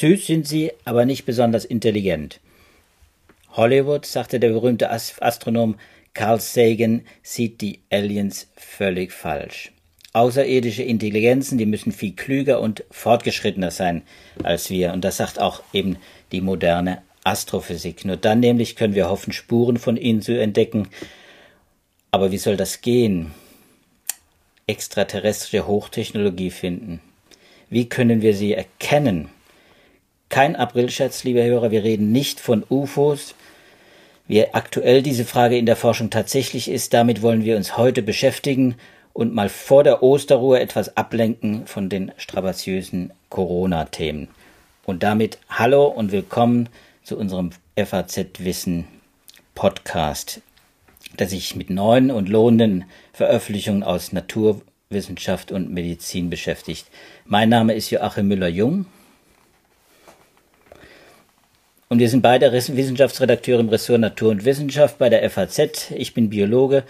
Süß sind sie, aber nicht besonders intelligent. Hollywood, sagte der berühmte Astronom Carl Sagan, sieht die Aliens völlig falsch. Außerirdische Intelligenzen, die müssen viel klüger und fortgeschrittener sein als wir. Und das sagt auch eben die moderne Astrophysik. Nur dann nämlich können wir hoffen, Spuren von ihnen zu entdecken. Aber wie soll das gehen? Extraterrestrische Hochtechnologie finden. Wie können wir sie erkennen? Kein Aprilscherz, liebe Hörer, wir reden nicht von UFOs. Wie aktuell diese Frage in der Forschung tatsächlich ist, damit wollen wir uns heute beschäftigen und mal vor der Osterruhe etwas ablenken von den strapaziösen Corona-Themen. Und damit hallo und willkommen zu unserem FAZ Wissen Podcast, der sich mit neuen und lohnenden Veröffentlichungen aus Naturwissenschaft und Medizin beschäftigt. Mein Name ist Joachim Müller-Jung und wir sind beide Wissenschaftsredakteure im Ressort Natur und Wissenschaft bei der FAZ. Ich bin Biologe,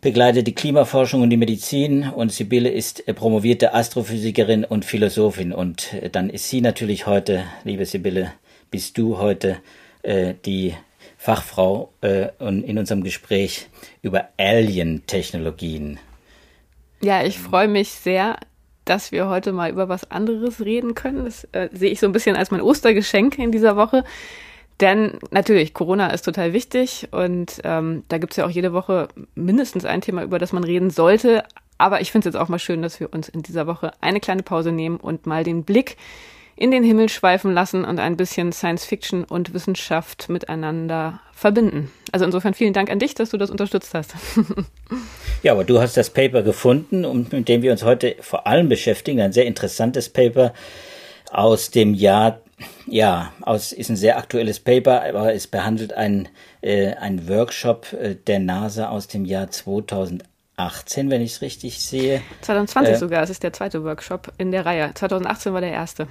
begleite die Klimaforschung und die Medizin und Sibylle ist promovierte Astrophysikerin und Philosophin. Und äh, dann ist sie natürlich heute, liebe Sibylle, bist du heute äh, die Fachfrau äh, in unserem Gespräch über Alien-Technologien. Ja, ich freue mich sehr, dass wir heute mal über was anderes reden können. Das äh, sehe ich so ein bisschen als mein Ostergeschenk in dieser Woche. Denn natürlich, Corona ist total wichtig und ähm, da gibt's ja auch jede Woche mindestens ein Thema, über das man reden sollte. Aber ich finde es jetzt auch mal schön, dass wir uns in dieser Woche eine kleine Pause nehmen und mal den Blick in den Himmel schweifen lassen und ein bisschen Science Fiction und Wissenschaft miteinander verbinden. Also insofern vielen Dank an dich, dass du das unterstützt hast. ja, aber du hast das Paper gefunden, mit dem wir uns heute vor allem beschäftigen. Ein sehr interessantes Paper aus dem Jahr, ja, aus, ist ein sehr aktuelles Paper, aber es behandelt einen, äh, einen Workshop äh, der NASA aus dem Jahr 2018, wenn ich es richtig sehe. 2020 äh, sogar, es ist der zweite Workshop in der Reihe. 2018 war der erste.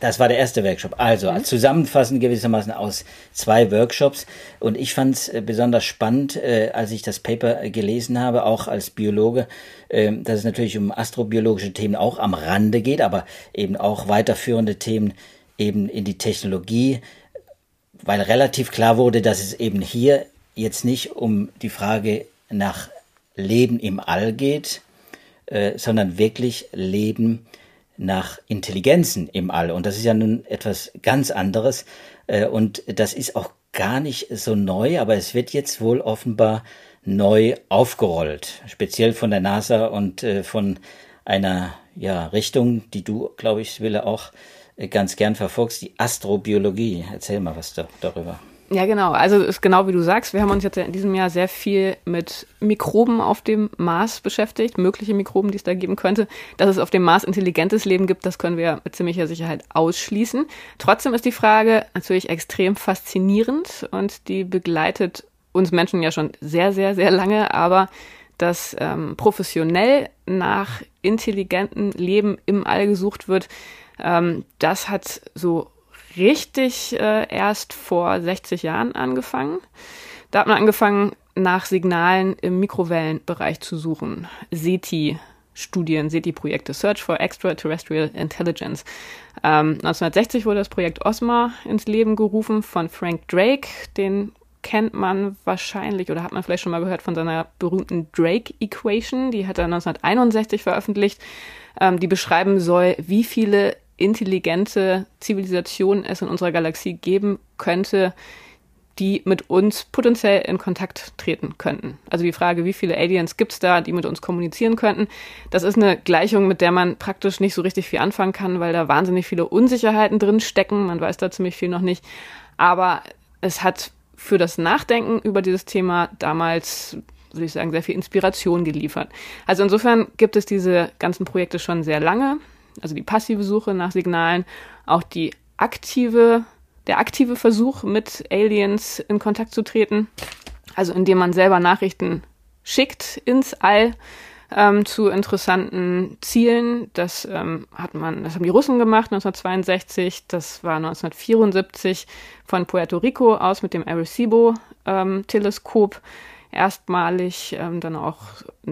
Das war der erste Workshop. Also mhm. zusammenfassend gewissermaßen aus zwei Workshops. Und ich fand es äh, besonders spannend, äh, als ich das Paper äh, gelesen habe, auch als Biologe, äh, dass es natürlich um astrobiologische Themen auch am Rande geht, aber eben auch weiterführende Themen eben in die Technologie, weil relativ klar wurde, dass es eben hier jetzt nicht um die Frage nach Leben im All geht, äh, sondern wirklich Leben nach Intelligenzen im All. Und das ist ja nun etwas ganz anderes. Äh, und das ist auch gar nicht so neu, aber es wird jetzt wohl offenbar neu aufgerollt. Speziell von der NASA und äh, von einer ja, Richtung, die du, glaube ich, Wille auch äh, ganz gern verfolgst, die Astrobiologie. Erzähl mal was da, darüber. Ja, genau. Also ist genau wie du sagst. Wir haben uns jetzt in diesem Jahr sehr viel mit Mikroben auf dem Mars beschäftigt, mögliche Mikroben, die es da geben könnte. Dass es auf dem Mars intelligentes Leben gibt, das können wir mit ziemlicher Sicherheit ausschließen. Trotzdem ist die Frage natürlich extrem faszinierend und die begleitet uns Menschen ja schon sehr, sehr, sehr lange. Aber dass ähm, professionell nach intelligentem Leben im All gesucht wird, ähm, das hat so richtig äh, erst vor 60 Jahren angefangen. Da hat man angefangen, nach Signalen im Mikrowellenbereich zu suchen. SETI. Studien, SETI-Projekte, Search for Extraterrestrial Intelligence. Ähm, 1960 wurde das Projekt OSMA ins Leben gerufen von Frank Drake. Den kennt man wahrscheinlich oder hat man vielleicht schon mal gehört von seiner berühmten Drake Equation. Die hat er 1961 veröffentlicht. Ähm, die beschreiben soll, wie viele intelligente Zivilisation es in unserer Galaxie geben könnte, die mit uns potenziell in Kontakt treten könnten. Also die Frage, wie viele Aliens gibt es da, die mit uns kommunizieren könnten, das ist eine Gleichung, mit der man praktisch nicht so richtig viel anfangen kann, weil da wahnsinnig viele Unsicherheiten drin stecken. Man weiß da ziemlich viel noch nicht. Aber es hat für das Nachdenken über dieses Thema damals würde ich sagen, sehr viel Inspiration geliefert. Also insofern gibt es diese ganzen Projekte schon sehr lange also die passive Suche nach Signalen, auch die aktive, der aktive Versuch, mit Aliens in Kontakt zu treten, also indem man selber Nachrichten schickt ins All ähm, zu interessanten Zielen. Das ähm, hat man, das haben die Russen gemacht 1962, das war 1974 von Puerto Rico aus mit dem Arecibo-Teleskop. Ähm, erstmalig ähm, dann auch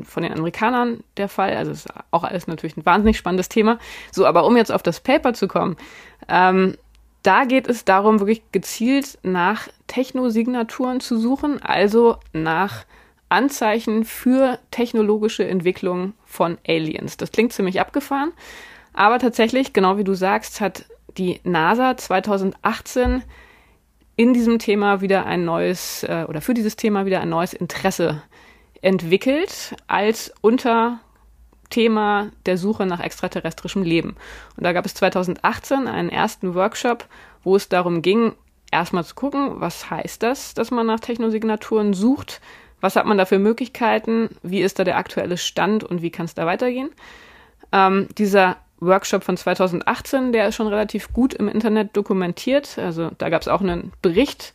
von den Amerikanern der Fall. Also ist auch alles natürlich ein wahnsinnig spannendes Thema. So, aber um jetzt auf das Paper zu kommen, ähm, da geht es darum, wirklich gezielt nach Technosignaturen zu suchen, also nach Anzeichen für technologische Entwicklung von Aliens. Das klingt ziemlich abgefahren, aber tatsächlich, genau wie du sagst, hat die NASA 2018 in diesem Thema wieder ein neues äh, oder für dieses Thema wieder ein neues Interesse entwickelt als Unterthema der Suche nach extraterrestrischem Leben. Und da gab es 2018 einen ersten Workshop, wo es darum ging, erstmal zu gucken, was heißt das, dass man nach Technosignaturen sucht, was hat man da für Möglichkeiten, wie ist da der aktuelle Stand und wie kann es da weitergehen. Ähm, dieser Workshop von 2018, der ist schon relativ gut im Internet dokumentiert. Also da gab es auch einen Bericht.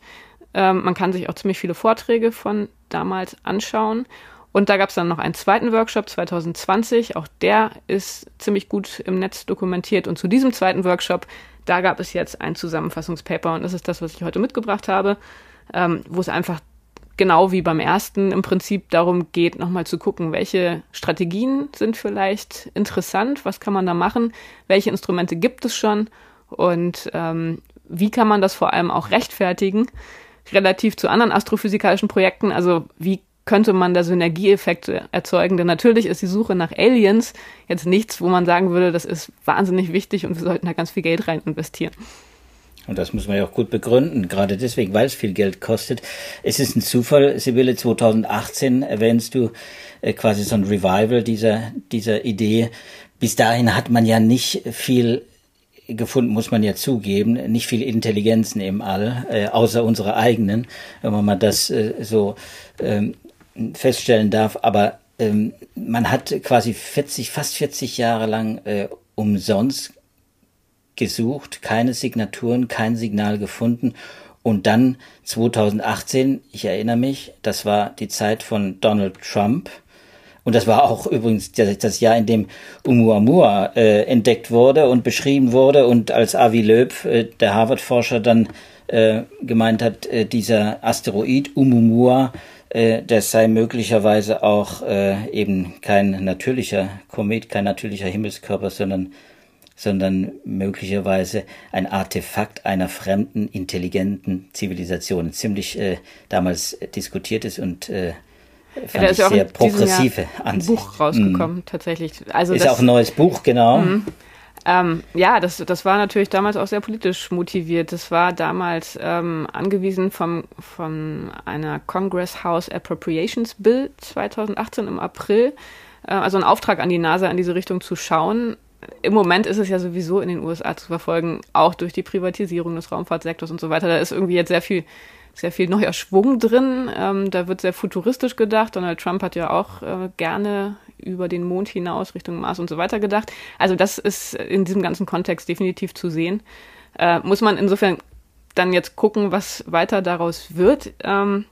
Ähm, man kann sich auch ziemlich viele Vorträge von damals anschauen. Und da gab es dann noch einen zweiten Workshop 2020. Auch der ist ziemlich gut im Netz dokumentiert. Und zu diesem zweiten Workshop, da gab es jetzt ein Zusammenfassungspaper. Und das ist das, was ich heute mitgebracht habe, ähm, wo es einfach genau wie beim ersten im Prinzip darum geht, nochmal zu gucken, welche Strategien sind vielleicht interessant, was kann man da machen, welche Instrumente gibt es schon und ähm, wie kann man das vor allem auch rechtfertigen, relativ zu anderen astrophysikalischen Projekten, also wie könnte man da Synergieeffekte erzeugen? Denn natürlich ist die Suche nach Aliens jetzt nichts, wo man sagen würde, das ist wahnsinnig wichtig und wir sollten da ganz viel Geld rein investieren. Und das muss man ja auch gut begründen, gerade deswegen, weil es viel Geld kostet. Es ist ein Zufall, Sibylle, 2018 erwähnst du äh, quasi so ein Revival dieser, dieser Idee. Bis dahin hat man ja nicht viel gefunden, muss man ja zugeben, nicht viel Intelligenzen im All, äh, außer unsere eigenen, wenn man mal das äh, so ähm, feststellen darf. Aber ähm, man hat quasi 40, fast 40 Jahre lang äh, umsonst gesucht, keine Signaturen, kein Signal gefunden. Und dann 2018, ich erinnere mich, das war die Zeit von Donald Trump. Und das war auch übrigens das Jahr, in dem Oumuamua äh, entdeckt wurde und beschrieben wurde und als Avi Loeb, äh, der Harvard-Forscher, dann äh, gemeint hat, äh, dieser Asteroid Oumuamua, äh, das sei möglicherweise auch äh, eben kein natürlicher Komet, kein natürlicher Himmelskörper, sondern sondern möglicherweise ein Artefakt einer fremden, intelligenten Zivilisation. Ziemlich äh, damals diskutiert ist und äh, fand ja, ich sehr progressive Ansicht. Ein Buch rausgekommen, mm. tatsächlich. Also ist das, auch ein neues Buch, genau. Mm. Ähm, ja, das, das war natürlich damals auch sehr politisch motiviert. Das war damals ähm, angewiesen vom, von einer Congress House Appropriations Bill 2018 im April. Äh, also ein Auftrag an die NASA in diese Richtung zu schauen, im Moment ist es ja sowieso in den USA zu verfolgen, auch durch die Privatisierung des Raumfahrtsektors und so weiter. Da ist irgendwie jetzt sehr viel, sehr viel neuer Schwung drin. Ähm, da wird sehr futuristisch gedacht. Donald Trump hat ja auch äh, gerne über den Mond hinaus Richtung Mars und so weiter gedacht. Also das ist in diesem ganzen Kontext definitiv zu sehen. Äh, muss man insofern dann jetzt gucken, was weiter daraus wird. Ähm,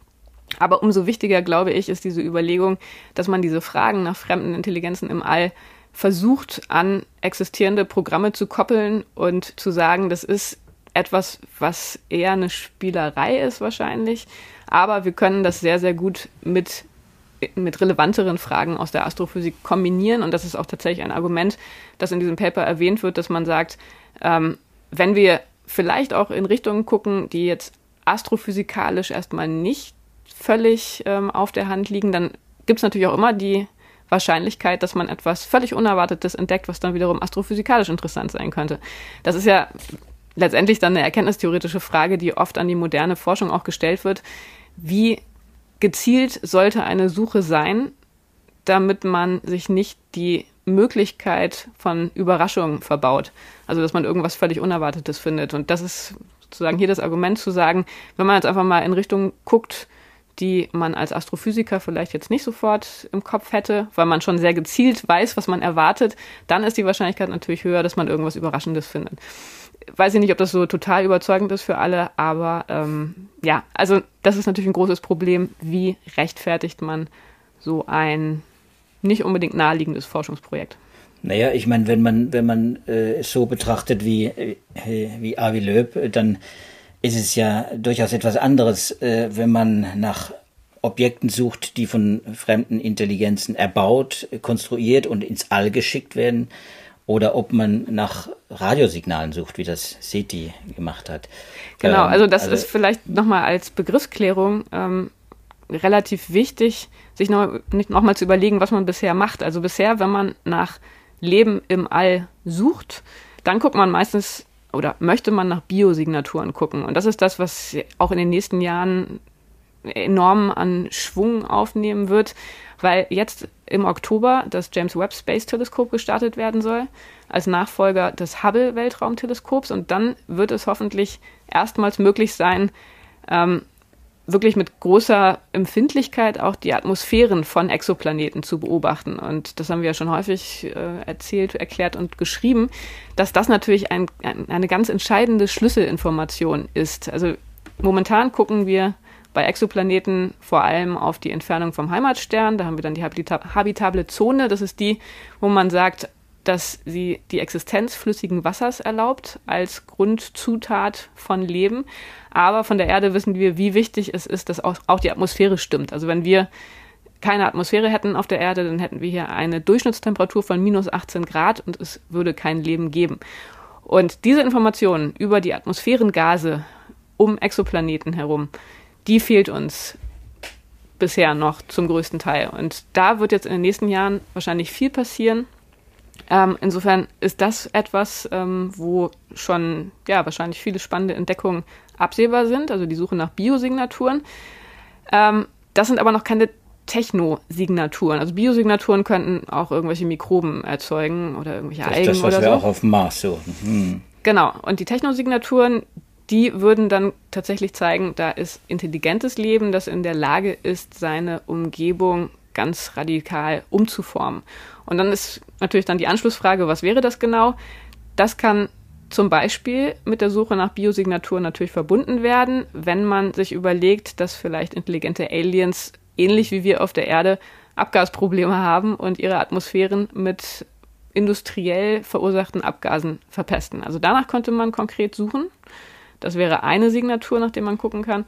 aber umso wichtiger, glaube ich, ist diese Überlegung, dass man diese Fragen nach fremden Intelligenzen im All versucht, an existierende Programme zu koppeln und zu sagen, das ist etwas, was eher eine Spielerei ist wahrscheinlich, aber wir können das sehr, sehr gut mit, mit relevanteren Fragen aus der Astrophysik kombinieren. Und das ist auch tatsächlich ein Argument, das in diesem Paper erwähnt wird, dass man sagt, ähm, wenn wir vielleicht auch in Richtungen gucken, die jetzt astrophysikalisch erstmal nicht völlig ähm, auf der Hand liegen, dann gibt es natürlich auch immer die Wahrscheinlichkeit, dass man etwas völlig Unerwartetes entdeckt, was dann wiederum astrophysikalisch interessant sein könnte. Das ist ja letztendlich dann eine erkenntnistheoretische Frage, die oft an die moderne Forschung auch gestellt wird. Wie gezielt sollte eine Suche sein, damit man sich nicht die Möglichkeit von Überraschungen verbaut. Also, dass man irgendwas völlig Unerwartetes findet. Und das ist sozusagen hier das Argument zu sagen, wenn man jetzt einfach mal in Richtung guckt, die man als Astrophysiker vielleicht jetzt nicht sofort im Kopf hätte, weil man schon sehr gezielt weiß, was man erwartet, dann ist die Wahrscheinlichkeit natürlich höher, dass man irgendwas Überraschendes findet. Weiß ich nicht, ob das so total überzeugend ist für alle, aber ähm, ja, also das ist natürlich ein großes Problem. Wie rechtfertigt man so ein nicht unbedingt naheliegendes Forschungsprojekt? Naja, ich meine, wenn man, wenn man äh, es so betrachtet wie, äh, wie Avi Löb, dann ist es ja durchaus etwas anderes, äh, wenn man nach Objekten sucht, die von fremden Intelligenzen erbaut, konstruiert und ins All geschickt werden, oder ob man nach Radiosignalen sucht, wie das SETI gemacht hat. Genau, ähm, also das also, ist vielleicht nochmal als Begriffsklärung ähm, relativ wichtig, sich noch, noch mal zu überlegen, was man bisher macht. Also bisher, wenn man nach Leben im All sucht, dann guckt man meistens oder möchte man nach Biosignaturen gucken. Und das ist das, was auch in den nächsten Jahren enorm an Schwung aufnehmen wird, weil jetzt im Oktober das James Webb Space Teleskop gestartet werden soll, als Nachfolger des Hubble Weltraumteleskops. Und dann wird es hoffentlich erstmals möglich sein, ähm, wirklich mit großer Empfindlichkeit auch die Atmosphären von Exoplaneten zu beobachten. Und das haben wir ja schon häufig äh, erzählt, erklärt und geschrieben, dass das natürlich ein, ein, eine ganz entscheidende Schlüsselinformation ist. Also momentan gucken wir bei Exoplaneten vor allem auf die Entfernung vom Heimatstern. Da haben wir dann die habitable Zone. Das ist die, wo man sagt, dass sie die Existenz flüssigen Wassers erlaubt als Grundzutat von Leben. Aber von der Erde wissen wir, wie wichtig es ist, dass auch, auch die Atmosphäre stimmt. Also wenn wir keine Atmosphäre hätten auf der Erde, dann hätten wir hier eine Durchschnittstemperatur von minus 18 Grad und es würde kein Leben geben. Und diese Informationen über die Atmosphärengase um Exoplaneten herum, die fehlt uns bisher noch zum größten Teil. Und da wird jetzt in den nächsten Jahren wahrscheinlich viel passieren. Ähm, insofern ist das etwas, ähm, wo schon ja wahrscheinlich viele spannende Entdeckungen absehbar sind, also die Suche nach Biosignaturen. Ähm, das sind aber noch keine Technosignaturen. Also Biosignaturen könnten auch irgendwelche Mikroben erzeugen oder irgendwelche das Algen das, was oder wir so. auch auf dem Mars suchen. Hm. Genau. Und die Technosignaturen, die würden dann tatsächlich zeigen, da ist intelligentes Leben, das in der Lage ist, seine Umgebung ganz radikal umzuformen. Und dann ist natürlich dann die Anschlussfrage, was wäre das genau? Das kann zum Beispiel mit der Suche nach Biosignaturen natürlich verbunden werden, wenn man sich überlegt, dass vielleicht intelligente Aliens ähnlich wie wir auf der Erde Abgasprobleme haben und ihre Atmosphären mit industriell verursachten Abgasen verpesten. Also danach könnte man konkret suchen. Das wäre eine Signatur, nach der man gucken kann.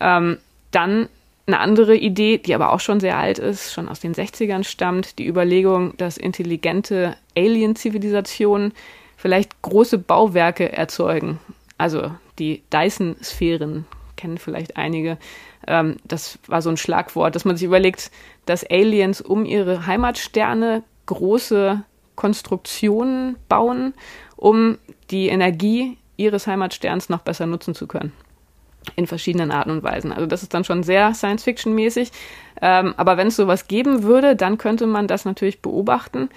Ähm, dann eine andere Idee, die aber auch schon sehr alt ist, schon aus den 60ern stammt, die Überlegung, dass intelligente Alien-Zivilisationen vielleicht große Bauwerke erzeugen. Also die Dyson-Sphären kennen vielleicht einige. Ähm, das war so ein Schlagwort, dass man sich überlegt, dass Aliens um ihre Heimatsterne große Konstruktionen bauen, um die Energie ihres Heimatsterns noch besser nutzen zu können. In verschiedenen Arten und Weisen. Also das ist dann schon sehr Science-Fiction-mäßig. Ähm, aber wenn es sowas geben würde, dann könnte man das natürlich beobachten.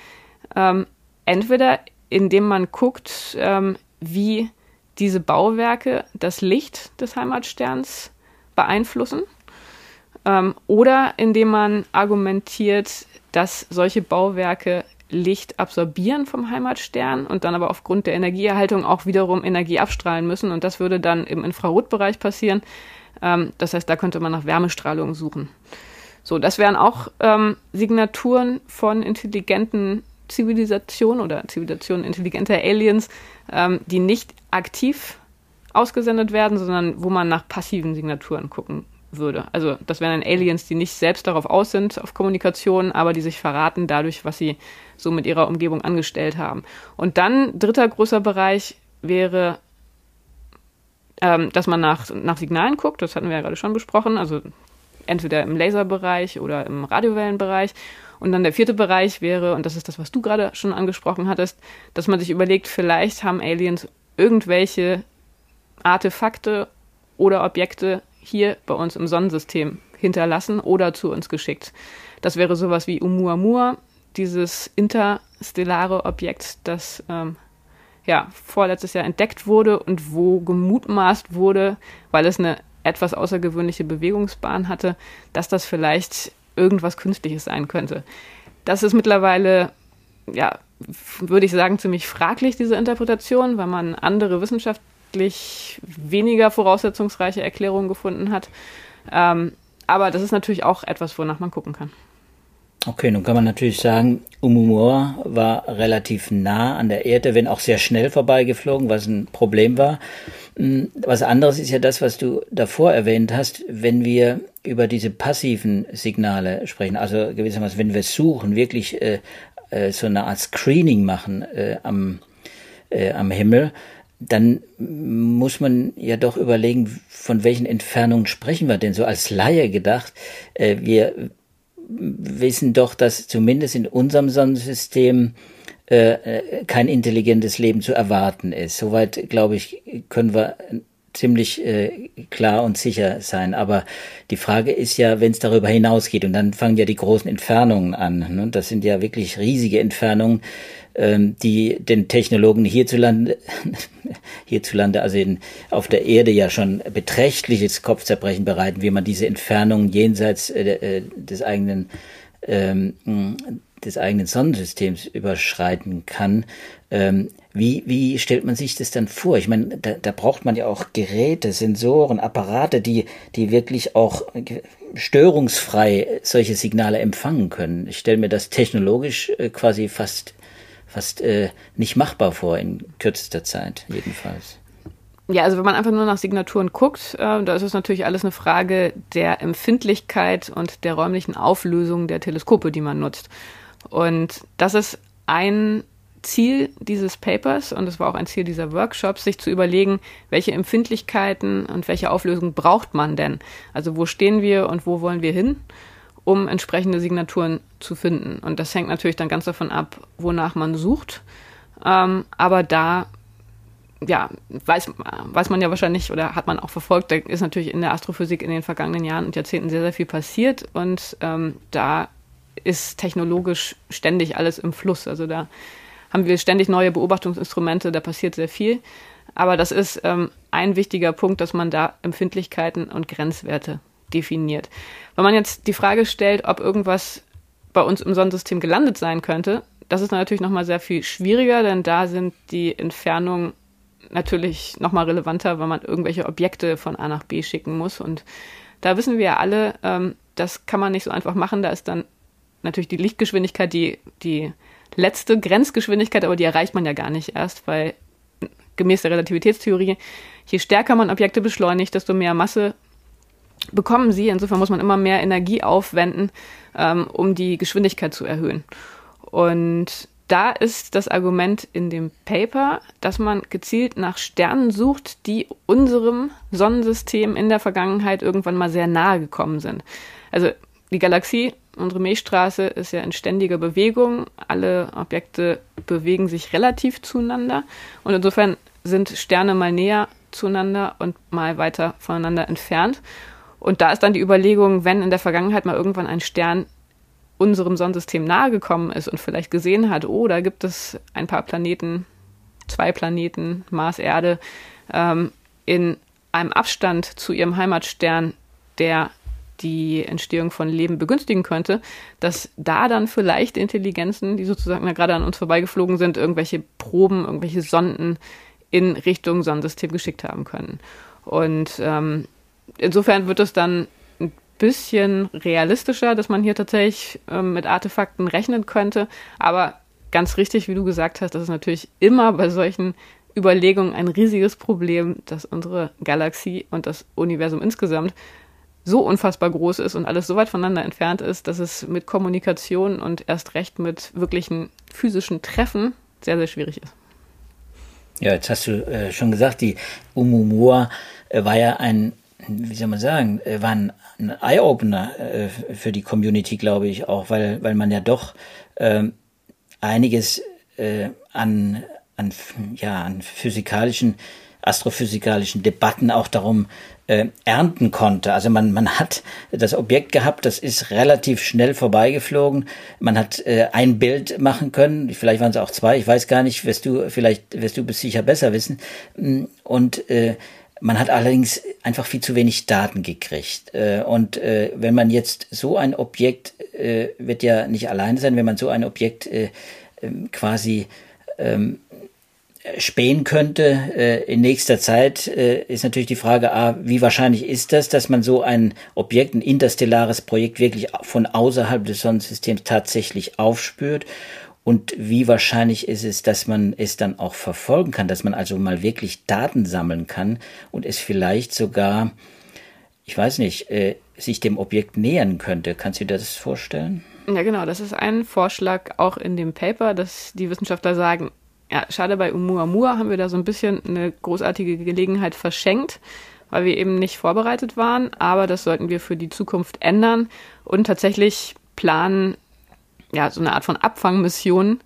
Ähm, entweder indem man guckt, ähm, wie diese Bauwerke das Licht des Heimatsterns beeinflussen. Ähm, oder indem man argumentiert, dass solche Bauwerke Licht absorbieren vom Heimatstern und dann aber aufgrund der Energieerhaltung auch wiederum Energie abstrahlen müssen. Und das würde dann im Infrarotbereich passieren. Ähm, das heißt, da könnte man nach Wärmestrahlung suchen. So, das wären auch ähm, Signaturen von intelligenten Zivilisationen oder Zivilisationen intelligenter Aliens, ähm, die nicht aktiv ausgesendet werden, sondern wo man nach passiven Signaturen gucken würde. Also das wären dann Aliens, die nicht selbst darauf aus sind, auf Kommunikation, aber die sich verraten dadurch, was sie so mit ihrer Umgebung angestellt haben. Und dann dritter großer Bereich wäre, ähm, dass man nach, nach Signalen guckt, das hatten wir ja gerade schon besprochen, also entweder im Laserbereich oder im Radiowellenbereich. Und dann der vierte Bereich wäre, und das ist das, was du gerade schon angesprochen hattest, dass man sich überlegt, vielleicht haben Aliens irgendwelche Artefakte oder Objekte hier bei uns im Sonnensystem hinterlassen oder zu uns geschickt. Das wäre sowas wie Oumuamua, dieses interstellare Objekt, das ähm, ja, vorletztes Jahr entdeckt wurde und wo gemutmaßt wurde, weil es eine etwas außergewöhnliche Bewegungsbahn hatte, dass das vielleicht irgendwas Künstliches sein könnte. Das ist mittlerweile, ja, würde ich sagen, ziemlich fraglich, diese Interpretation, weil man andere wissenschaftlich weniger voraussetzungsreiche Erklärungen gefunden hat. Ähm, aber das ist natürlich auch etwas, wonach man gucken kann. Okay, nun kann man natürlich sagen, Oumuamua war relativ nah an der Erde, wenn auch sehr schnell vorbeigeflogen, was ein Problem war. Hm, was anderes ist ja das, was du davor erwähnt hast, wenn wir über diese passiven Signale sprechen, also gewissermaßen, wenn wir suchen, wirklich äh, äh, so eine Art Screening machen äh, am, äh, am Himmel, dann muss man ja doch überlegen, von welchen Entfernungen sprechen wir denn so als Laie gedacht. Äh, wir wissen doch, dass zumindest in unserem Sonnensystem äh, äh, kein intelligentes Leben zu erwarten ist. Soweit, glaube ich, können wir ziemlich äh, klar und sicher sein. Aber die Frage ist ja, wenn es darüber hinausgeht, und dann fangen ja die großen Entfernungen an. Ne? Das sind ja wirklich riesige Entfernungen, ähm, die den Technologen hierzulande, hierzulande, also in, auf der Erde ja schon beträchtliches Kopfzerbrechen bereiten, wie man diese Entfernungen jenseits äh, äh des eigenen ähm, des eigenen Sonnensystems überschreiten kann. Ähm, wie, wie stellt man sich das dann vor? Ich meine, da, da braucht man ja auch Geräte, Sensoren, Apparate, die, die wirklich auch störungsfrei solche Signale empfangen können. Ich stelle mir das technologisch äh, quasi fast, fast äh, nicht machbar vor in kürzester Zeit, jedenfalls. Ja, also wenn man einfach nur nach Signaturen guckt, äh, da ist es natürlich alles eine Frage der Empfindlichkeit und der räumlichen Auflösung der Teleskope, die man nutzt. Und das ist ein Ziel dieses Papers und es war auch ein Ziel dieser Workshops, sich zu überlegen, welche Empfindlichkeiten und welche Auflösung braucht man denn? Also wo stehen wir und wo wollen wir hin, um entsprechende Signaturen zu finden? Und das hängt natürlich dann ganz davon ab, wonach man sucht. Ähm, aber da ja, weiß, weiß man ja wahrscheinlich oder hat man auch verfolgt, da ist natürlich in der Astrophysik in den vergangenen Jahren und Jahrzehnten sehr, sehr viel passiert und ähm, da ist technologisch ständig alles im Fluss. Also da haben wir ständig neue Beobachtungsinstrumente, da passiert sehr viel. Aber das ist ähm, ein wichtiger Punkt, dass man da Empfindlichkeiten und Grenzwerte definiert. Wenn man jetzt die Frage stellt, ob irgendwas bei uns im Sonnensystem gelandet sein könnte, das ist natürlich nochmal sehr viel schwieriger, denn da sind die Entfernungen natürlich nochmal relevanter, weil man irgendwelche Objekte von A nach B schicken muss. Und da wissen wir ja alle, ähm, das kann man nicht so einfach machen. Da ist dann natürlich die Lichtgeschwindigkeit die, die letzte Grenzgeschwindigkeit, aber die erreicht man ja gar nicht erst, weil gemäß der Relativitätstheorie, je stärker man Objekte beschleunigt, desto mehr Masse bekommen sie. Insofern muss man immer mehr Energie aufwenden, ähm, um die Geschwindigkeit zu erhöhen. Und da ist das Argument in dem Paper, dass man gezielt nach Sternen sucht, die unserem Sonnensystem in der Vergangenheit irgendwann mal sehr nahe gekommen sind. Also die Galaxie Unsere Milchstraße ist ja in ständiger Bewegung. Alle Objekte bewegen sich relativ zueinander. Und insofern sind Sterne mal näher zueinander und mal weiter voneinander entfernt. Und da ist dann die Überlegung, wenn in der Vergangenheit mal irgendwann ein Stern unserem Sonnensystem nahe gekommen ist und vielleicht gesehen hat, oh, da gibt es ein paar Planeten, zwei Planeten, Mars, Erde, ähm, in einem Abstand zu ihrem Heimatstern, der die Entstehung von Leben begünstigen könnte, dass da dann vielleicht Intelligenzen, die sozusagen gerade an uns vorbeigeflogen sind, irgendwelche Proben, irgendwelche Sonden in Richtung Sonnensystem geschickt haben können. Und ähm, insofern wird es dann ein bisschen realistischer, dass man hier tatsächlich ähm, mit Artefakten rechnen könnte. Aber ganz richtig, wie du gesagt hast, das ist natürlich immer bei solchen Überlegungen ein riesiges Problem, dass unsere Galaxie und das Universum insgesamt so unfassbar groß ist und alles so weit voneinander entfernt ist, dass es mit Kommunikation und erst recht mit wirklichen physischen Treffen sehr, sehr schwierig ist. Ja, jetzt hast du äh, schon gesagt, die Umumua äh, war ja ein, wie soll man sagen, äh, war ein, ein Eye-Opener äh, für die Community, glaube ich auch, weil, weil man ja doch ähm, einiges äh, an, an, ja, an physikalischen astrophysikalischen Debatten auch darum äh, ernten konnte. Also man, man hat das Objekt gehabt, das ist relativ schnell vorbeigeflogen. Man hat äh, ein Bild machen können, vielleicht waren es auch zwei, ich weiß gar nicht, wirst du, vielleicht wirst du bis sicher besser wissen. Mm, und äh, man hat allerdings einfach viel zu wenig Daten gekriegt. Äh, und äh, wenn man jetzt so ein Objekt, äh, wird ja nicht allein sein, wenn man so ein Objekt äh, ähm, quasi ähm, spähen könnte äh, in nächster Zeit, äh, ist natürlich die Frage, A, wie wahrscheinlich ist das, dass man so ein Objekt, ein interstellares Projekt wirklich von außerhalb des Sonnensystems tatsächlich aufspürt? Und wie wahrscheinlich ist es, dass man es dann auch verfolgen kann, dass man also mal wirklich Daten sammeln kann und es vielleicht sogar, ich weiß nicht, äh, sich dem Objekt nähern könnte? Kannst du dir das vorstellen? Ja, genau. Das ist ein Vorschlag auch in dem Paper, dass die Wissenschaftler sagen, ja, schade, bei Oumuamua haben wir da so ein bisschen eine großartige Gelegenheit verschenkt, weil wir eben nicht vorbereitet waren. Aber das sollten wir für die Zukunft ändern und tatsächlich planen, ja, so eine Art von Abfangmission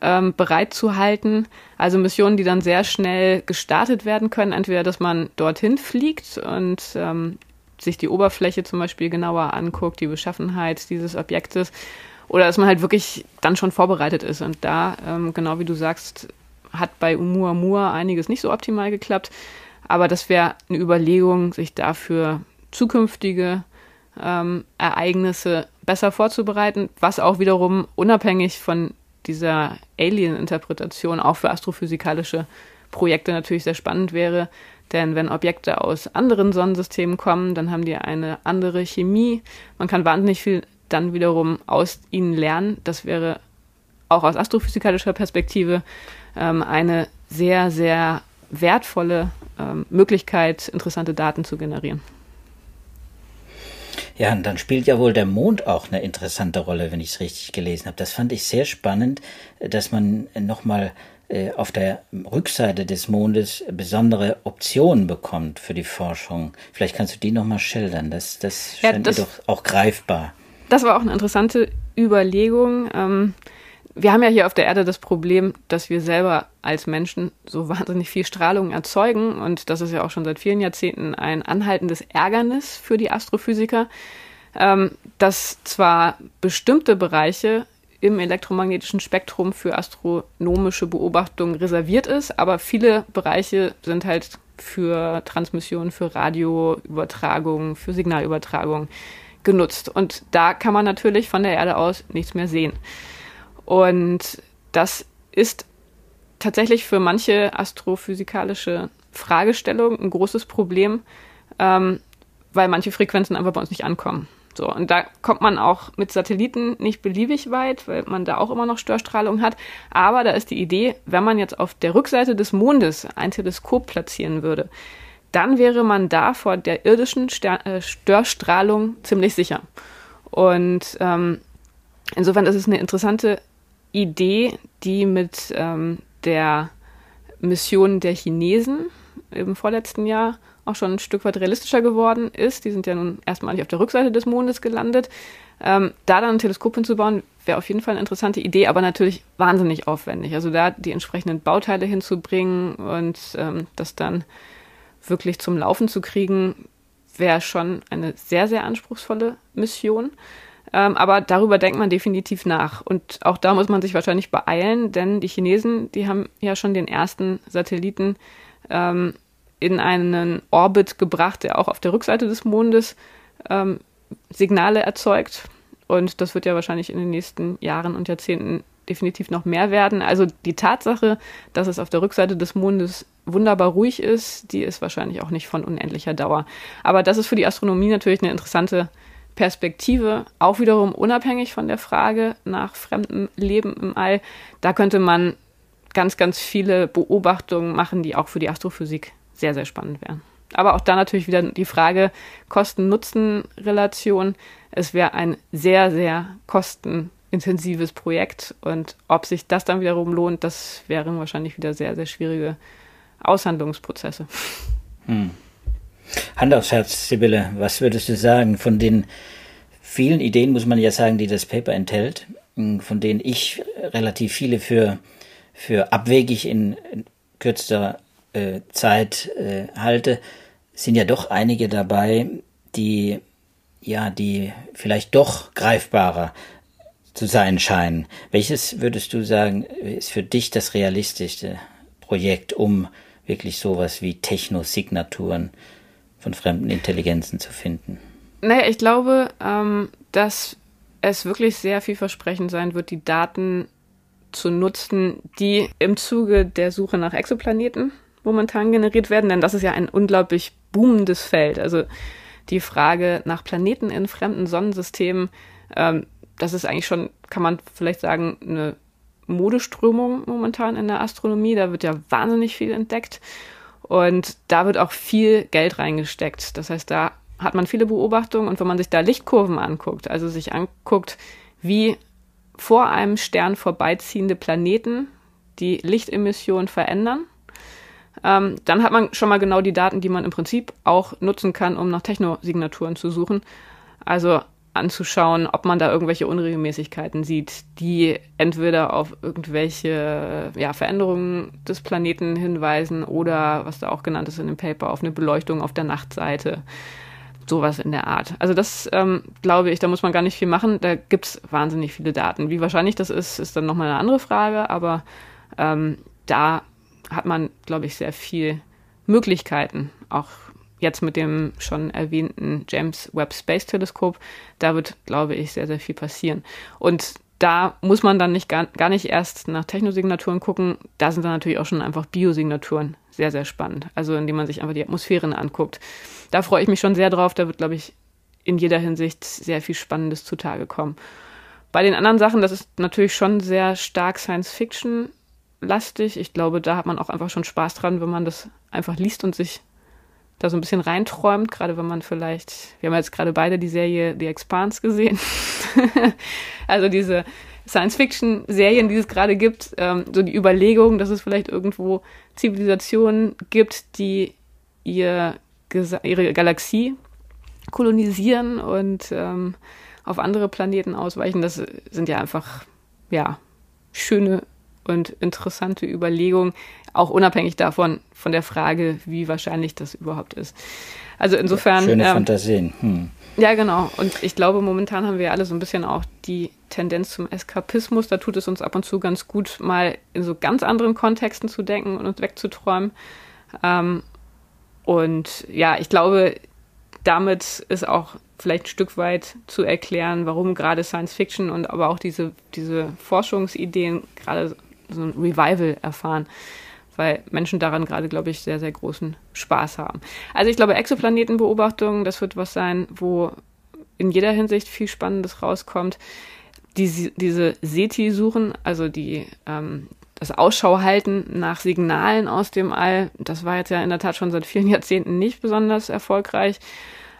ähm, bereitzuhalten. Also Missionen, die dann sehr schnell gestartet werden können. Entweder, dass man dorthin fliegt und ähm, sich die Oberfläche zum Beispiel genauer anguckt, die Beschaffenheit dieses Objektes oder dass man halt wirklich dann schon vorbereitet ist. Und da, ähm, genau wie du sagst, hat bei Umuamua einiges nicht so optimal geklappt. Aber das wäre eine Überlegung, sich dafür zukünftige ähm, Ereignisse besser vorzubereiten, was auch wiederum unabhängig von dieser Alien-Interpretation auch für astrophysikalische Projekte natürlich sehr spannend wäre. Denn wenn Objekte aus anderen Sonnensystemen kommen, dann haben die eine andere Chemie. Man kann wahnsinnig viel dann wiederum aus ihnen lernen. Das wäre auch aus astrophysikalischer Perspektive ähm, eine sehr, sehr wertvolle ähm, Möglichkeit, interessante Daten zu generieren. Ja, und dann spielt ja wohl der Mond auch eine interessante Rolle, wenn ich es richtig gelesen habe. Das fand ich sehr spannend, dass man nochmal äh, auf der Rückseite des Mondes besondere Optionen bekommt für die Forschung. Vielleicht kannst du die nochmal schildern. Das, das scheint ja, das, mir doch auch greifbar das war auch eine interessante Überlegung. Ähm, wir haben ja hier auf der Erde das Problem, dass wir selber als Menschen so wahnsinnig viel Strahlung erzeugen. Und das ist ja auch schon seit vielen Jahrzehnten ein anhaltendes Ärgernis für die Astrophysiker, ähm, dass zwar bestimmte Bereiche im elektromagnetischen Spektrum für astronomische Beobachtungen reserviert ist, aber viele Bereiche sind halt für Transmission, für Radioübertragung, für Signalübertragung genutzt. Und da kann man natürlich von der Erde aus nichts mehr sehen. Und das ist tatsächlich für manche astrophysikalische Fragestellungen ein großes Problem, ähm, weil manche Frequenzen einfach bei uns nicht ankommen. So, und da kommt man auch mit Satelliten nicht beliebig weit, weil man da auch immer noch Störstrahlung hat. Aber da ist die Idee, wenn man jetzt auf der Rückseite des Mondes ein Teleskop platzieren würde, dann wäre man da vor der irdischen Ster äh, Störstrahlung ziemlich sicher. Und ähm, insofern ist es eine interessante Idee, die mit ähm, der Mission der Chinesen im vorletzten Jahr auch schon ein Stück weit realistischer geworden ist. Die sind ja nun erstmalig auf der Rückseite des Mondes gelandet. Ähm, da dann ein Teleskop hinzubauen, wäre auf jeden Fall eine interessante Idee, aber natürlich wahnsinnig aufwendig. Also da die entsprechenden Bauteile hinzubringen und ähm, das dann wirklich zum Laufen zu kriegen, wäre schon eine sehr, sehr anspruchsvolle Mission. Ähm, aber darüber denkt man definitiv nach. Und auch da muss man sich wahrscheinlich beeilen, denn die Chinesen, die haben ja schon den ersten Satelliten ähm, in einen Orbit gebracht, der auch auf der Rückseite des Mondes ähm, Signale erzeugt. Und das wird ja wahrscheinlich in den nächsten Jahren und Jahrzehnten definitiv noch mehr werden. Also die Tatsache, dass es auf der Rückseite des Mondes wunderbar ruhig ist, die ist wahrscheinlich auch nicht von unendlicher Dauer. Aber das ist für die Astronomie natürlich eine interessante Perspektive, auch wiederum unabhängig von der Frage nach fremdem Leben im All. Da könnte man ganz, ganz viele Beobachtungen machen, die auch für die Astrophysik sehr, sehr spannend wären. Aber auch da natürlich wieder die Frage Kosten-Nutzen-Relation. Es wäre ein sehr, sehr kostenintensives Projekt und ob sich das dann wiederum lohnt, das wären wahrscheinlich wieder sehr, sehr schwierige Aushandlungsprozesse. Hm. Hand aufs Herz, Sibylle, was würdest du sagen von den vielen Ideen, muss man ja sagen, die das Paper enthält, hm, von denen ich relativ viele für, für abwegig in, in kürzester äh, Zeit äh, halte, sind ja doch einige dabei, die ja, die vielleicht doch greifbarer zu sein scheinen. Welches würdest du sagen, ist für dich das realistischste Projekt, um wirklich sowas wie Techno-Signaturen von fremden Intelligenzen zu finden? Naja, ich glaube, ähm, dass es wirklich sehr vielversprechend sein wird, die Daten zu nutzen, die im Zuge der Suche nach Exoplaneten momentan generiert werden, denn das ist ja ein unglaublich boomendes Feld. Also die Frage nach Planeten in fremden Sonnensystemen, ähm, das ist eigentlich schon, kann man vielleicht sagen, eine Modeströmung momentan in der Astronomie. Da wird ja wahnsinnig viel entdeckt und da wird auch viel Geld reingesteckt. Das heißt, da hat man viele Beobachtungen und wenn man sich da Lichtkurven anguckt, also sich anguckt, wie vor einem Stern vorbeiziehende Planeten die Lichtemission verändern, ähm, dann hat man schon mal genau die Daten, die man im Prinzip auch nutzen kann, um nach Technosignaturen zu suchen. Also anzuschauen, ob man da irgendwelche Unregelmäßigkeiten sieht, die entweder auf irgendwelche ja, Veränderungen des Planeten hinweisen oder, was da auch genannt ist in dem Paper, auf eine Beleuchtung auf der Nachtseite. Sowas in der Art. Also das ähm, glaube ich, da muss man gar nicht viel machen. Da gibt es wahnsinnig viele Daten. Wie wahrscheinlich das ist, ist dann nochmal eine andere Frage, aber ähm, da hat man, glaube ich, sehr viel Möglichkeiten, auch jetzt mit dem schon erwähnten James Webb Space Teleskop, da wird, glaube ich, sehr, sehr viel passieren. Und da muss man dann nicht gar, gar nicht erst nach Technosignaturen gucken. Da sind dann natürlich auch schon einfach Biosignaturen sehr, sehr spannend. Also indem man sich einfach die Atmosphären anguckt. Da freue ich mich schon sehr drauf. Da wird, glaube ich, in jeder Hinsicht sehr viel Spannendes zutage kommen. Bei den anderen Sachen, das ist natürlich schon sehr stark Science Fiction lastig. Ich glaube, da hat man auch einfach schon Spaß dran, wenn man das einfach liest und sich da so ein bisschen reinträumt, gerade wenn man vielleicht, wir haben jetzt gerade beide die Serie The Expanse gesehen, also diese Science-Fiction-Serien, die es gerade gibt, ähm, so die Überlegung, dass es vielleicht irgendwo Zivilisationen gibt, die ihr, ihre Galaxie kolonisieren und ähm, auf andere Planeten ausweichen, das sind ja einfach, ja, schöne und interessante Überlegung, auch unabhängig davon, von der Frage, wie wahrscheinlich das überhaupt ist. Also insofern. Schöne ähm, Fantasien. Hm. Ja, genau. Und ich glaube, momentan haben wir alle so ein bisschen auch die Tendenz zum Eskapismus. Da tut es uns ab und zu ganz gut, mal in so ganz anderen Kontexten zu denken und uns wegzuträumen. Ähm, und ja, ich glaube, damit ist auch vielleicht ein Stück weit zu erklären, warum gerade Science Fiction und aber auch diese, diese Forschungsideen gerade so ein Revival erfahren, weil Menschen daran gerade, glaube ich, sehr, sehr großen Spaß haben. Also ich glaube, Exoplanetenbeobachtungen, das wird was sein, wo in jeder Hinsicht viel Spannendes rauskommt. Die, diese SETI-Suchen, also die ähm, das Ausschau halten nach Signalen aus dem All, das war jetzt ja in der Tat schon seit vielen Jahrzehnten nicht besonders erfolgreich.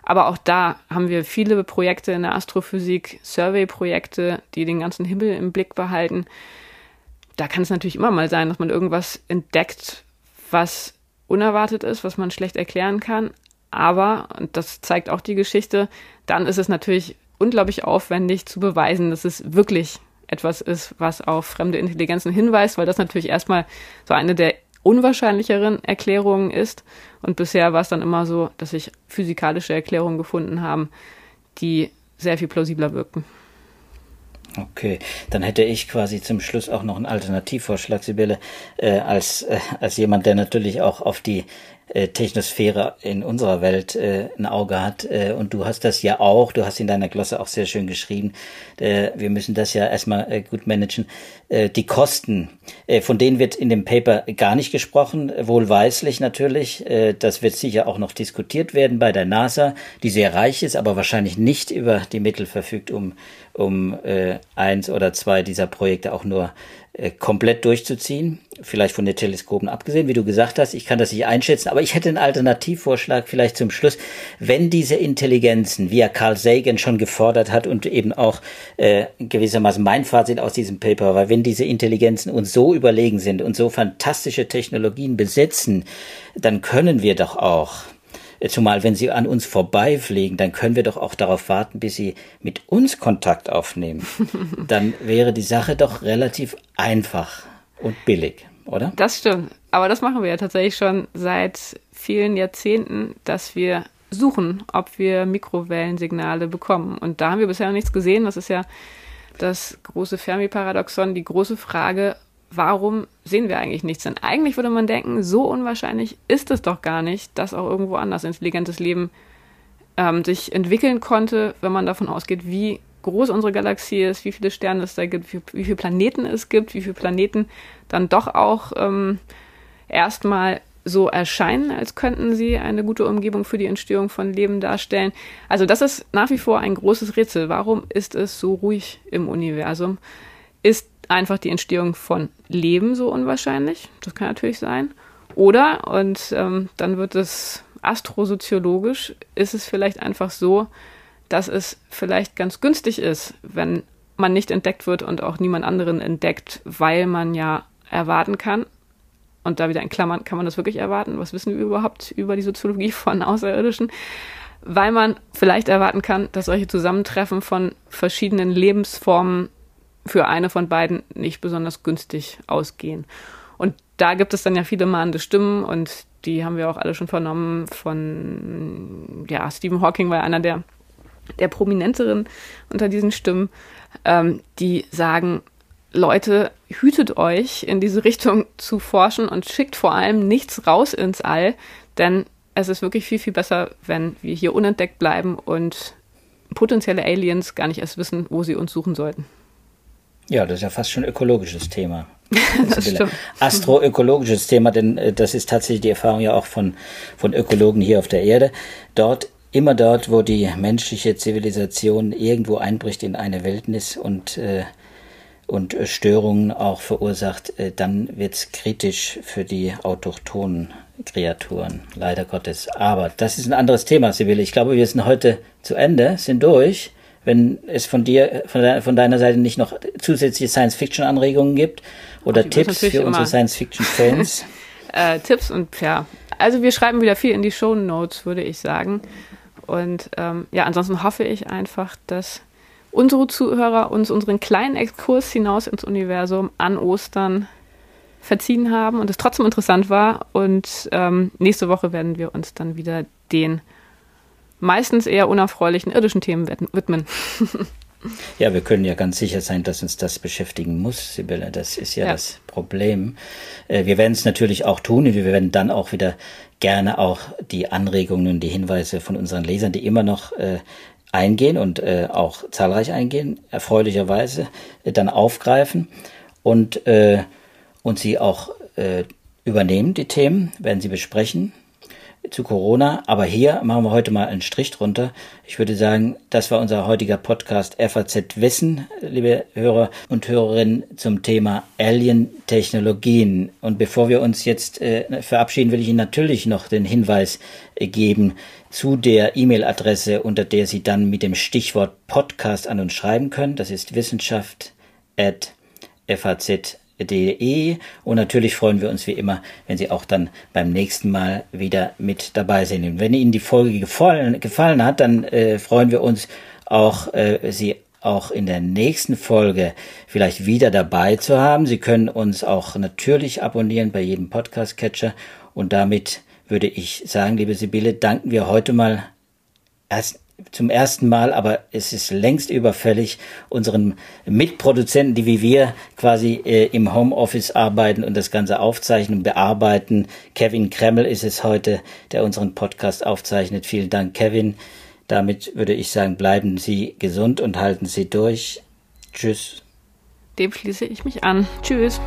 Aber auch da haben wir viele Projekte in der Astrophysik, Survey-Projekte, die den ganzen Himmel im Blick behalten da kann es natürlich immer mal sein, dass man irgendwas entdeckt, was unerwartet ist, was man schlecht erklären kann. Aber, und das zeigt auch die Geschichte, dann ist es natürlich unglaublich aufwendig zu beweisen, dass es wirklich etwas ist, was auf fremde Intelligenzen hinweist, weil das natürlich erstmal so eine der unwahrscheinlicheren Erklärungen ist. Und bisher war es dann immer so, dass sich physikalische Erklärungen gefunden haben, die sehr viel plausibler wirken. Okay, dann hätte ich quasi zum Schluss auch noch einen Alternativvorschlag, Sibylle, äh, als, äh, als jemand, der natürlich auch auf die äh, Technosphäre in unserer Welt äh, ein Auge hat. Äh, und du hast das ja auch, du hast in deiner Glosse auch sehr schön geschrieben. Äh, wir müssen das ja erstmal äh, gut managen. Äh, die Kosten, äh, von denen wird in dem Paper gar nicht gesprochen, wohlweislich natürlich. Äh, das wird sicher auch noch diskutiert werden bei der NASA, die sehr reich ist, aber wahrscheinlich nicht über die Mittel verfügt, um, um äh, eins oder zwei dieser Projekte auch nur komplett durchzuziehen, vielleicht von den Teleskopen abgesehen, wie du gesagt hast, ich kann das nicht einschätzen, aber ich hätte einen Alternativvorschlag vielleicht zum Schluss, wenn diese Intelligenzen, wie er Carl Sagan schon gefordert hat und eben auch äh, gewissermaßen mein Fazit aus diesem Paper war, wenn diese Intelligenzen uns so überlegen sind und so fantastische Technologien besitzen, dann können wir doch auch Zumal wenn sie an uns vorbeifliegen, dann können wir doch auch darauf warten, bis sie mit uns Kontakt aufnehmen. dann wäre die Sache doch relativ einfach und billig, oder? Das stimmt. Aber das machen wir ja tatsächlich schon seit vielen Jahrzehnten, dass wir suchen, ob wir Mikrowellensignale bekommen. Und da haben wir bisher noch nichts gesehen. Das ist ja das große Fermi-Paradoxon, die große Frage, warum sehen wir eigentlich nichts? Denn eigentlich würde man denken, so unwahrscheinlich ist es doch gar nicht, dass auch irgendwo anders intelligentes Leben ähm, sich entwickeln konnte, wenn man davon ausgeht, wie groß unsere Galaxie ist, wie viele Sterne es da gibt, wie, wie viele Planeten es gibt, wie viele Planeten dann doch auch ähm, erstmal so erscheinen, als könnten sie eine gute Umgebung für die Entstehung von Leben darstellen. Also das ist nach wie vor ein großes Rätsel. Warum ist es so ruhig im Universum? Ist einfach die Entstehung von Leben so unwahrscheinlich? Das kann natürlich sein. Oder, und ähm, dann wird es astrosoziologisch, ist es vielleicht einfach so, dass es vielleicht ganz günstig ist, wenn man nicht entdeckt wird und auch niemand anderen entdeckt, weil man ja erwarten kann, und da wieder in Klammern, kann man das wirklich erwarten? Was wissen wir überhaupt über die Soziologie von Außerirdischen? Weil man vielleicht erwarten kann, dass solche Zusammentreffen von verschiedenen Lebensformen für eine von beiden nicht besonders günstig ausgehen. Und da gibt es dann ja viele mahnende Stimmen und die haben wir auch alle schon vernommen von, ja, Stephen Hawking war einer der, der prominenteren unter diesen Stimmen, ähm, die sagen, Leute, hütet euch, in diese Richtung zu forschen und schickt vor allem nichts raus ins All, denn es ist wirklich viel, viel besser, wenn wir hier unentdeckt bleiben und potenzielle Aliens gar nicht erst wissen, wo sie uns suchen sollten. Ja, das ist ja fast schon ein ökologisches Thema. stimmt. Astroökologisches Thema, denn äh, das ist tatsächlich die Erfahrung ja auch von, von Ökologen hier auf der Erde. Dort, immer dort, wo die menschliche Zivilisation irgendwo einbricht in eine Wildnis und äh, und äh, Störungen auch verursacht, äh, dann wird es kritisch für die autochthonen Kreaturen, leider Gottes. Aber das ist ein anderes Thema, Sibylle. Ich glaube, wir sind heute zu Ende, sind durch. Wenn es von dir, von, de von deiner Seite nicht noch zusätzliche Science-Fiction-Anregungen gibt oder Ach, Tipps für unsere Science-Fiction-Fans. äh, Tipps und ja, also wir schreiben wieder viel in die Show Notes, würde ich sagen. Und ähm, ja, ansonsten hoffe ich einfach, dass unsere Zuhörer uns unseren kleinen Exkurs hinaus ins Universum an Ostern verziehen haben und es trotzdem interessant war. Und ähm, nächste Woche werden wir uns dann wieder den meistens eher unerfreulichen irdischen Themen widmen. Ja, wir können ja ganz sicher sein, dass uns das beschäftigen muss, Sibylle. Das ist ja, ja. das Problem. Äh, wir werden es natürlich auch tun. Wir werden dann auch wieder gerne auch die Anregungen und die Hinweise von unseren Lesern, die immer noch äh, eingehen und äh, auch zahlreich eingehen, erfreulicherweise dann aufgreifen und, und sie auch übernehmen, die Themen, werden sie besprechen zu Corona. Aber hier machen wir heute mal einen Strich drunter. Ich würde sagen, das war unser heutiger Podcast FAZ Wissen, liebe Hörer und Hörerinnen, zum Thema Alien-Technologien. Und bevor wir uns jetzt äh, verabschieden, will ich Ihnen natürlich noch den Hinweis äh, geben zu der E-Mail-Adresse, unter der Sie dann mit dem Stichwort Podcast an uns schreiben können. Das ist wissenschaft De. Und natürlich freuen wir uns wie immer, wenn Sie auch dann beim nächsten Mal wieder mit dabei sind. Und wenn Ihnen die Folge gefallen, gefallen hat, dann äh, freuen wir uns auch, äh, Sie auch in der nächsten Folge vielleicht wieder dabei zu haben. Sie können uns auch natürlich abonnieren bei jedem Podcast-Catcher. Und damit würde ich sagen, liebe Sibylle, danken wir heute mal erst zum ersten Mal, aber es ist längst überfällig, unseren Mitproduzenten, die wie wir quasi äh, im Homeoffice arbeiten und das Ganze aufzeichnen und bearbeiten. Kevin Kremmel ist es heute, der unseren Podcast aufzeichnet. Vielen Dank, Kevin. Damit würde ich sagen, bleiben Sie gesund und halten Sie durch. Tschüss. Dem schließe ich mich an. Tschüss.